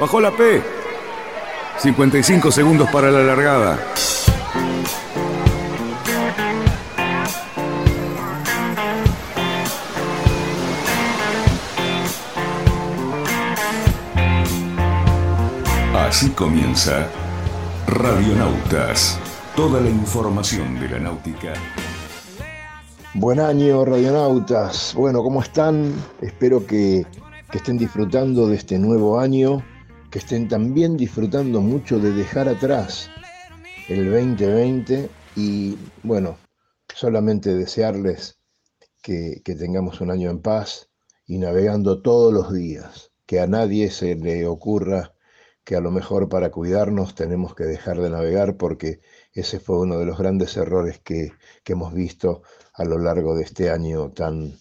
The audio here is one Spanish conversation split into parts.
Bajó la P. 55 segundos para la largada. Así comienza Radionautas. Toda la información de la náutica. Buen año, radionautas. Bueno, ¿cómo están? Espero que, que estén disfrutando de este nuevo año, que estén también disfrutando mucho de dejar atrás el 2020 y, bueno, solamente desearles que, que tengamos un año en paz y navegando todos los días, que a nadie se le ocurra que a lo mejor para cuidarnos tenemos que dejar de navegar porque ese fue uno de los grandes errores que, que hemos visto a lo largo de este año tan,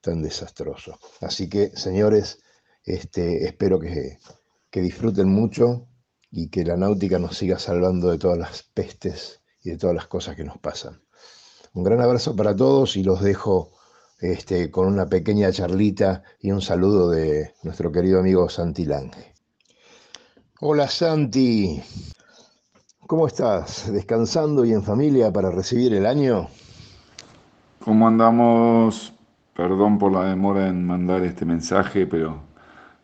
tan desastroso. Así que, señores, este, espero que, que disfruten mucho y que la náutica nos siga salvando de todas las pestes y de todas las cosas que nos pasan. Un gran abrazo para todos y los dejo este, con una pequeña charlita y un saludo de nuestro querido amigo Santi Lange. Hola Santi, ¿cómo estás? ¿Descansando y en familia para recibir el año? ¿Cómo andamos? Perdón por la demora en mandar este mensaje, pero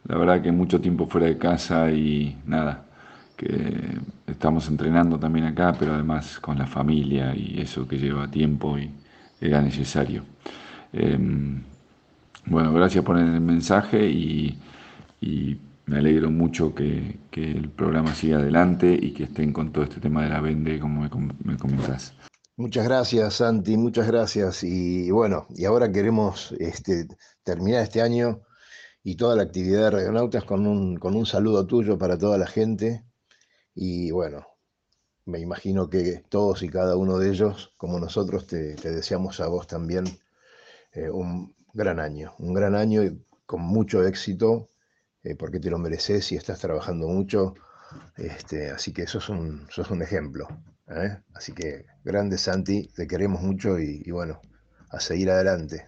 la verdad que mucho tiempo fuera de casa y nada, que estamos entrenando también acá, pero además con la familia y eso que lleva tiempo y era necesario. Eh, bueno, gracias por el mensaje y, me alegro mucho que, que, el programa siga adelante y que estén con todo este tema de la vende, como me, me comentás. Muchas gracias, Santi, muchas gracias. Y bueno, y ahora queremos este, terminar este año y toda la actividad de Radionautas con un, con un saludo tuyo para toda la gente. Y bueno, me imagino que todos y cada uno de ellos, como nosotros, te, te deseamos a vos también eh, un gran año, un gran año y con mucho éxito eh, porque te lo mereces y estás trabajando mucho. Este, así que eso es un, sos un ejemplo. ¿eh? Así que grande Santi, te queremos mucho y, y, bueno, a seguir adelante.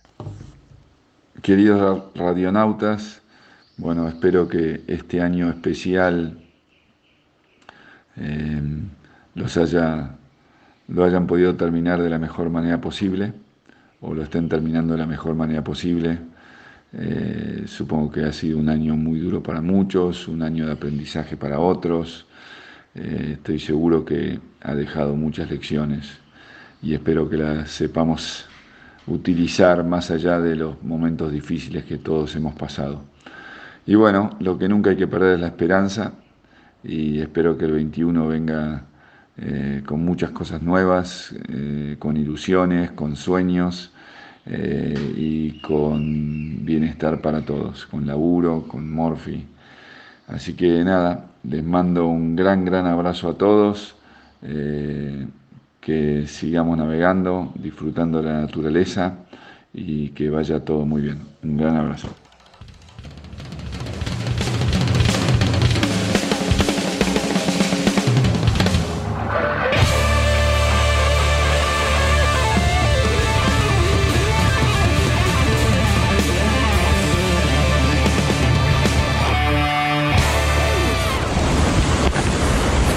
Queridos radionautas, bueno, espero que este año especial eh, los haya, lo hayan podido terminar de la mejor manera posible o lo estén terminando de la mejor manera posible eh, supongo que ha sido un año muy duro para muchos, un año de aprendizaje para otros. Eh, estoy seguro que ha dejado muchas lecciones y espero que las sepamos utilizar más allá de los momentos difíciles que todos hemos pasado. Y bueno, lo que nunca hay que perder es la esperanza y espero que el 21 venga eh, con muchas cosas nuevas, eh, con ilusiones, con sueños eh, y con bienestar para todos, con laburo, con Morphy. Así que nada, les mando un gran, gran abrazo a todos, que sigamos navegando, disfrutando de la naturaleza y que vaya todo muy bien. Un gran abrazo.